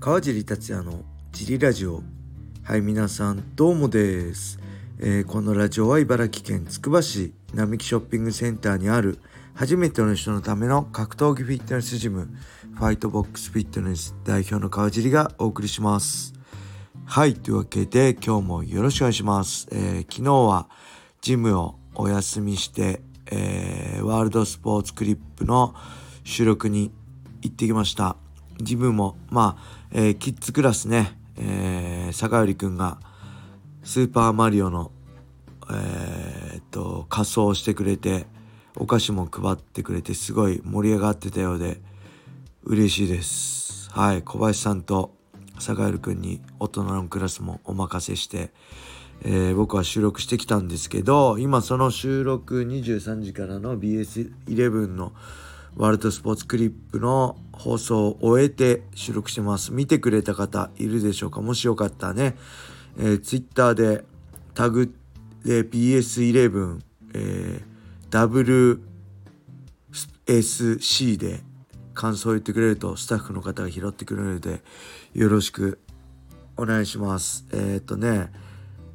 川尻達也のジリラジオ。はい皆さんどうもです、えー、このラジオは茨城県つくば市並木ショッピングセンターにある初めての人のための格闘技フィットネスジムファイトボックスフィットネス代表の川尻がお送りします。はいというわけで今日もよろしくお願いします、えー、昨日はジムをお休みして、えー、ワールドスポーツクリップの収録に行ってきました。ジムもまあ、えー、キッズクラスね、えー、坂寄くんがスーパーマリオのえー、っと仮装をしてくれてお菓子も配ってくれてすごい盛り上がってたようで嬉しいです。はい小林さんと坂寄くんに大人のクラスもお任せして、えー、僕は収録してきたんですけど今その収録23時からの BS11 のワールドスポーツクリップの放送を終えて収録してます。見てくれた方いるでしょうか？もしよかったらね、えー、Twitter でタグで BS11、えー、WSC で感想を言ってくれるとスタッフの方が拾ってくれるのでよろしくお願いします。えー、っとね、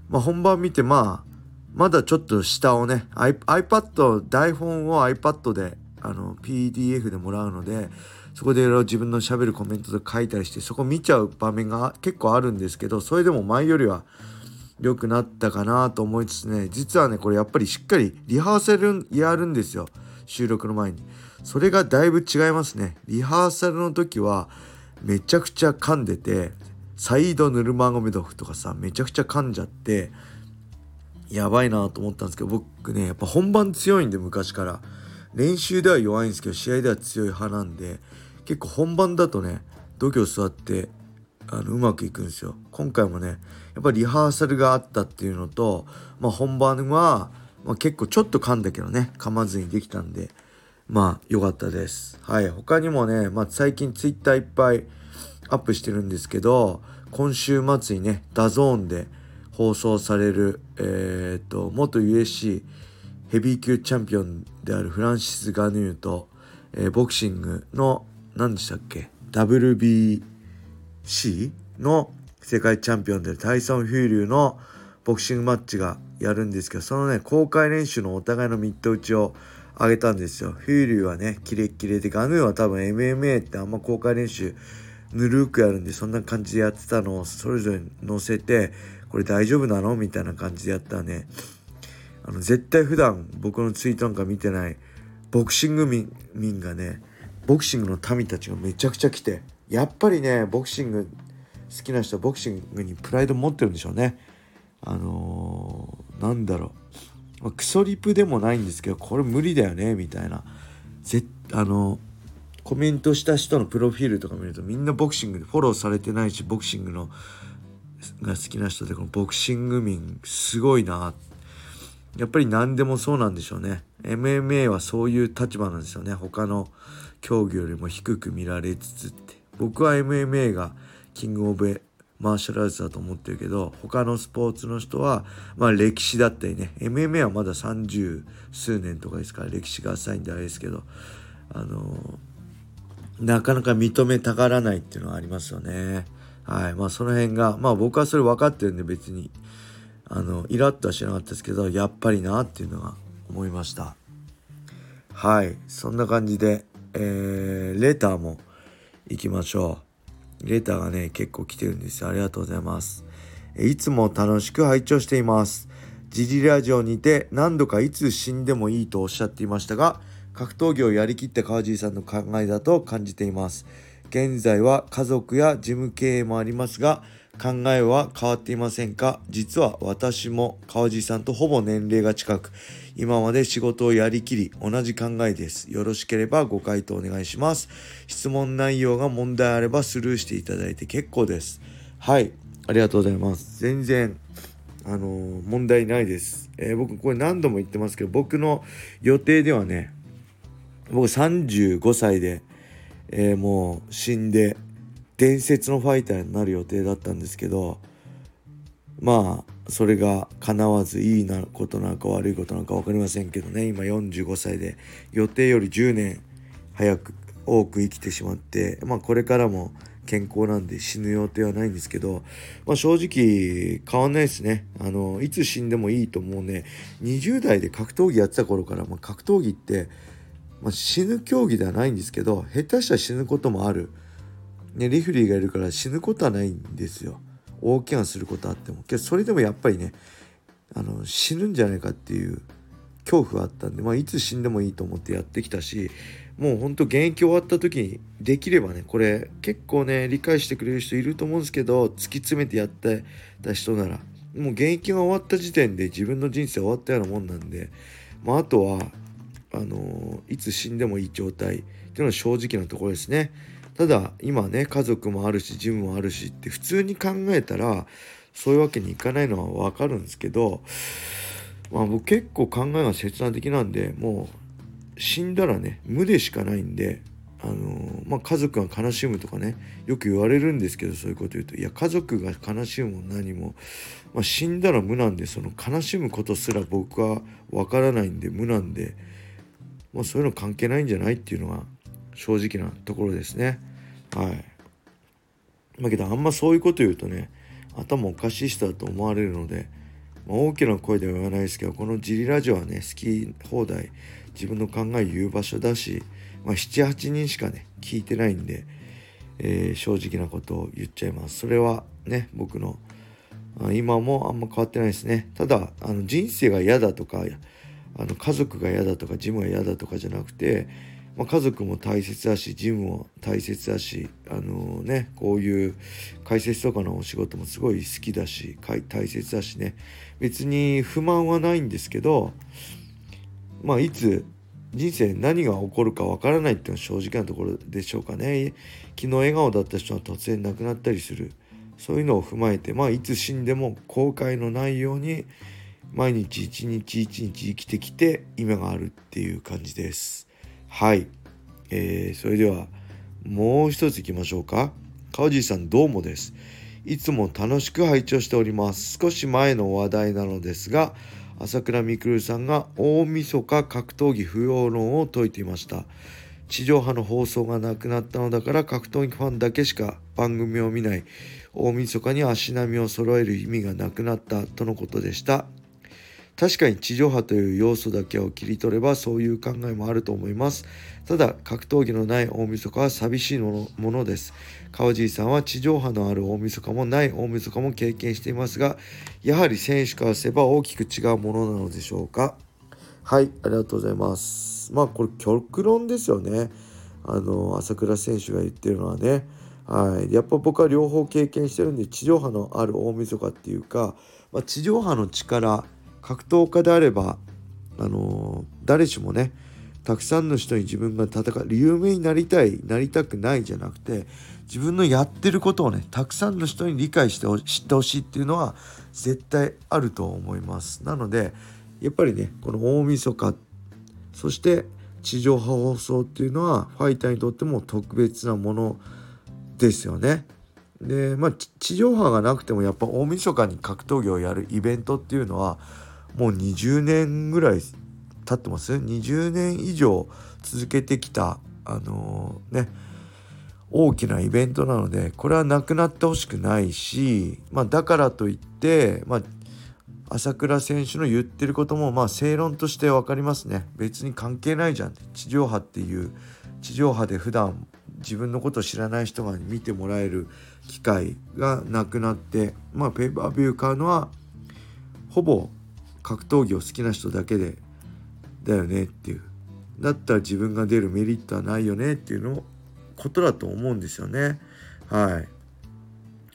まあ、本番見てまあまだちょっと下をね iPad 台本を iPad であの PDF でもらうのでそこでいろいろ自分のしゃべるコメントと書いたりしてそこ見ちゃう場面が結構あるんですけどそれでも前よりは良くなったかなと思いつつね実はねこれやっぱりしっかりリハーサルやるんですよ収録の前に。それがだいぶ違いますね。リハーサルの時はめちゃくちゃ噛んでてサイドヌルマゴメドフとかさめちゃくちゃ噛んじゃってやばいなと思ったんですけど僕ねやっぱ本番強いんで昔から。練習では弱いんですけど試合では強い派なんで結構本番だとね度胸座ってあのうまくいくんですよ。今回もねやっぱりリハーサルがあったっていうのと、まあ、本番は、まあ、結構ちょっと噛んだけどね噛まずにできたんでまあ良かったです。はい。他にもね、まあ、最近 Twitter いっぱいアップしてるんですけど今週末にね DAZN で放送されるえー、っと元 UFC ヘビー級チャンピオンであるフランシス・ガヌーと、えー、ボクシングの何でしたっけ？WBC の世界チャンピオンでタイソン・フューリーのボクシングマッチがやるんですけどそのね公開練習のお互いのミット打ちを上げたんですよ。フューリーはねキレッキレでガヌーは多分 MMA ってあんま公開練習ぬるくやるんでそんな感じでやってたのをそれぞれ載せてこれ大丈夫なの？みたいな感じでやったねあの絶対普段僕のツイートなんか見てないボクシング民がねボクシングの民たちがめちゃくちゃ来てやっぱりねボクシング好きな人はボクシングにプライド持ってるんでしょうね。あのー、なんだろう、まあ、クソリプでもないんですけどこれ無理だよねみたいな。ぜあのー、コメントした人のプロフィールとか見るとみんなボクシングでフォローされてないしボクシングのが好きな人でこのボクシング民すごいなってやっぱり何でもそうなんでしょうね。MMA はそういう立場なんですよね。他の競技よりも低く見られつつって。僕は MMA がキングオブマーシャルアーツだと思ってるけど他のスポーツの人はまあ歴史だったりね。MMA はまだ30数年とかですから歴史が浅いんであれですけどあのなかなか認めたがらないっていうのはありますよね。はい。まあその辺がまあ僕はそれ分かってるんで別に。あのイラッとはしなかったですけどやっぱりなっていうのは思いました。はい。そんな感じで、えー、レターも行きましょう。レターがね結構来てるんですよ。ありがとうございます。いつも楽しく拝聴しています。ジリラジオにて何度かいつ死んでもいいとおっしゃっていましたが格闘技をやりきった川尻さんの考えだと感じています。現在は家族や事務経営もありますが考えは変わっていませんか？実は私も川地さんとほぼ年齢が近く、今まで仕事をやりきり同じ考えです。よろしければご回答お願いします。質問内容が問題あればスルーしていただいて結構です。はい、ありがとうございます。全然、あのー、問題ないです。えー、僕これ何度も言ってますけど、僕の予定ではね、僕35歳で、えー、もう死んで、伝説のファイターになる予定だったんですけどまあそれが叶わずいいなことなのか悪いことなのか分かりませんけどね。今45歳で予定より10年早く多く生きてしまってまあこれからも健康なんで死ぬ予定はないんですけど、まあ、正直変わんないですね。あのいつ死んでもいいと思うね。20代で格闘技やってた頃から、まあ、格闘技って、まあ、死ぬ競技ではないんですけど下手したら死ぬこともある、ね、リフリーがいるから死ぬことはないんですよ大怪我することあってもけどそれでもやっぱりねあの死ぬんじゃないかっていう恐怖があったんで、まあ、いつ死んでもいいと思ってやってきたしもうほんと現役終わった時にできればねこれ結構ね理解してくれる人いると思うんですけど突き詰めてやってた人ならもう現役が終わった時点で自分の人生終わったようなもんなんで、まあ、あとはあのいつ死んでもいい状態っていうのは正直なところですね。ただ今ね家族もあるしジムもあるしって普通に考えたらそういうわけにいかないのは分かるんですけど、まあ、僕結構考えが切断的なんでもう死んだらね無でしかないんであのまあ、家族が悲しむとかねよく言われるんですけどそういうこと言うといや家族が悲しむも何も、まあ、死んだら無なんでその悲しむことすら僕は分からないんで無なんで、まあ、そういうの関係ないんじゃないっていうのが正直なところですね。はい。だけどあんまそういうこと言うとね頭おかしい人だと思われるので、まあ、大きな声では言わないですけどこのジリラジオはね好き放題自分の考え言う場所だし、まあ、78人しかね聞いてないんで、えー、正直なことを言っちゃいます。それはね僕の今もあんま変わってないですね。ただあの人生が嫌だとかあの家族が嫌だとかジムが嫌だとかじゃなくて、まあ、家族も大切だしジムも大切だしあのー、ねこういう解説とかのお仕事もすごい好きだし大切だしね。別に不満はないんですけどまあいつ人生何が起こるかわからないっていうのは正直なところでしょうかね。昨日笑顔だった人は突然亡くなったりする。そういうのを踏まえてまあいつ死んでも後悔のないように毎日一日一日生きてきて今があるっていう感じです。はい、えー、それではもう一ついきましょうか。川地さんどうもです。いつも楽しく拝聴しております。少し前の話題なのですが朝倉未来さんが大晦日格闘技不要論を説いていました。地上波の放送がなくなったのだから格闘技ファンだけしか番組を見ない。大晦日に足並みを揃える意味がなくなったとのことでした。確かに地上波という要素だけを切り取ればそういう考えもあると思います。ただ格闘技のない大晦日は寂しいものです。川尻さんは地上波のある大晦日もない大晦日も経験していますがやはり選手からすれば大きく違うものなのでしょうか？はいありがとうございます。まあこれ極論ですよね。あの朝倉選手が言ってるのはね。はい。やっぱ僕は両方経験してるんで地上波のある大晦日っていうか、まあ、地上波の力格闘家であればあの誰しもねたくさんの人に自分が戦う有名になりたいなりたくないじゃなくて自分のやってることをねたくさんの人に理解して知ってほしいっていうのは絶対あると思います。なのでやっぱりねこの大晦日そして地上波放送っていうのはファイターにとっても特別なものですよね。でまあ地上波がなくてもやっぱ大晦日に格闘技をやるイベントっていうのはもう20年ぐらい経ってます？20年以上続けてきたあのー、ね大きなイベントなのでこれはなくなってほしくないし、まあ、だからといって、まあ、朝倉選手の言ってることもまあ正論として分かりますね。別に関係ないじゃん。地上波っていう地上波で普段自分のことを知らない人が見てもらえる機会がなくなってまあペーパービュー買うのはほぼ格闘技を好きな人だけでだよねっていう。だったら自分が出るメリットはないよねっていうのことだと思うんですよね。はい。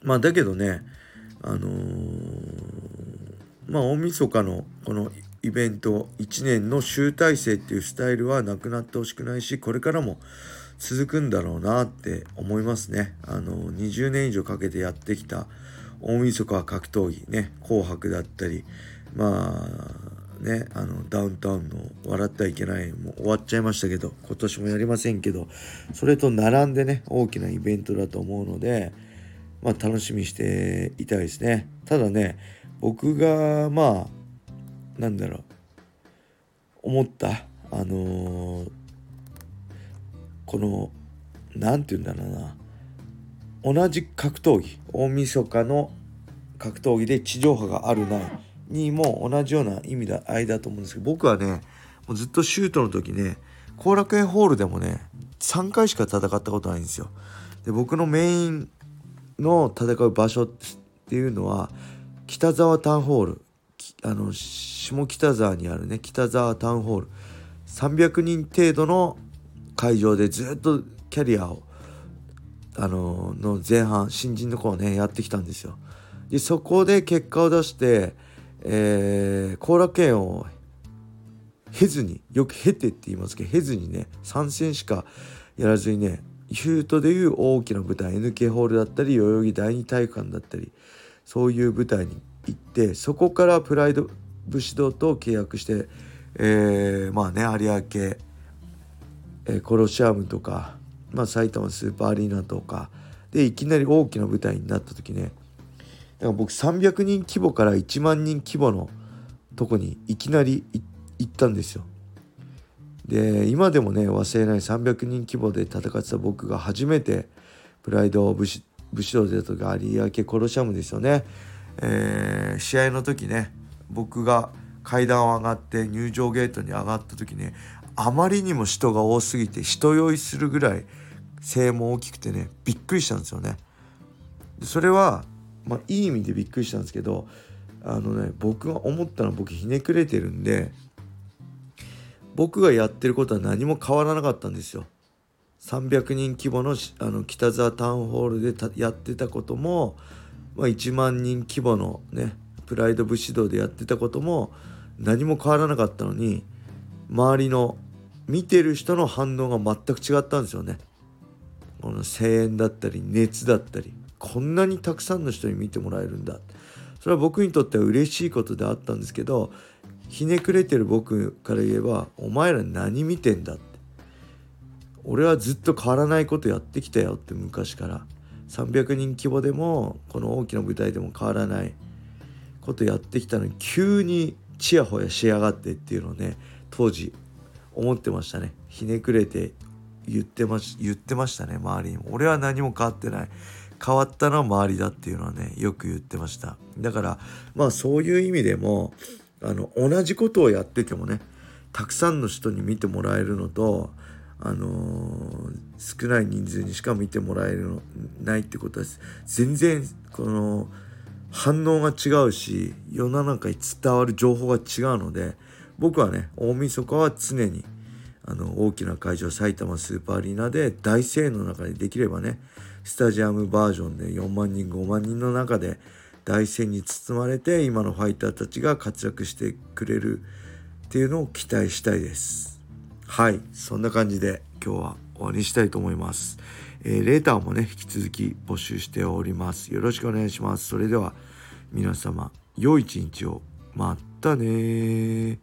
まあだけどねあのー、まあ大晦日のこのイベント1年の集大成っていうスタイルはなくなってほしくないしこれからも続くんだろうなって思いますね。あの20年以上かけてやってきた大晦日は格闘技ね紅白だったりまあねあのダウンタウンの「笑ってはいけない」も終わっちゃいましたけど今年もやりませんけどそれと並んでね大きなイベントだと思うので、まあ、楽しみしていたいですね。ただね僕がまあなんだろう思ったあのー、この何て言うんだろうな同じ格闘技大晦日の格闘技で地上波があるないにも同じような意味だ合いだと思うんですけど僕はねもうずっとシュートの時ね後楽園ホールでもね3回しか戦ったことないんですよ。で僕のメインの戦う場所っていうのは北沢タウンホールあの下北沢にあるね北沢タウンホール300人程度の会場でずっとキャリアをあのの前半新人の子をねやってきたんですよ。でそこで結果を出して、えー、楽園を経ずによく経てって言いますけど経ずにね3戦しかやらずにねヒュートでいう大きな舞台 NK ホールだったり代々木第二体育館だったりそういう舞台に行ってそこからプライド武士道と契約して、えー、まあね有明、えー、コロシアムとか、まあ、埼玉スーパーアリーナとかでいきなり大きな舞台になった時ねだから僕300人規模から1万人規模のとこにいきなり行ったんですよ。で今でもね忘れない300人規模で戦ってた僕が初めてプライド武士武士道でとか有明コロシアムですよね、えー、試合の時ね僕が階段を上がって入場ゲートに上がった時ねあまりにも人が多すぎて人酔いするぐらい声も大きくてねびっくりしたんですよね。それは、まあ、いい意味でびっくりしたんですけどあのね僕が思ったのは僕ひねくれてるんで僕がやってることは何も変わらなかったんですよ。300人規模のあの北沢タウンホールでやってたことも、まあ、1万人規模のねプライド武士道でやってたことも何も変わらなかったのに周りの見てる人の反応が全く違ったんですよね。この声援だったり熱だったりこんなにたくさんの人に見てもらえるんだ。それは僕にとっては嬉しいことであったんですけどひねくれてる僕から言えば「お前ら何見てんだ」って。俺はずっと変わらないことやってきたよって昔から。300人規模でもこの大きな舞台でも変わらない。ことやってきたのに急にちやほやしやがってっていうのをね当時思ってましたね。ひねくれて言ってまし言ってましたね周りに俺は何も変わってない。変わったのは周りだっていうのはねよく言ってました。だからまあそういう意味でもあの同じことをやっててもねたくさんの人に見てもらえるのとあのー、少ない人数にしか見てもらえるのないってことは全然この反応が違うし世の中に伝わる情報が違うので僕はね大晦日は常にあの大きな会場埼玉スーパーアリーナで大声援の中でできればねスタジアムバージョンで4万人5万人の中で大声に包まれて今のファイターたちが活躍してくれるっていうのを期待したいです。はい。そんな感じで今日は終わりにしたいと思います、えー、レーターもね引き続き募集しております。よろしくお願いします。それでは皆様良い一日を。またね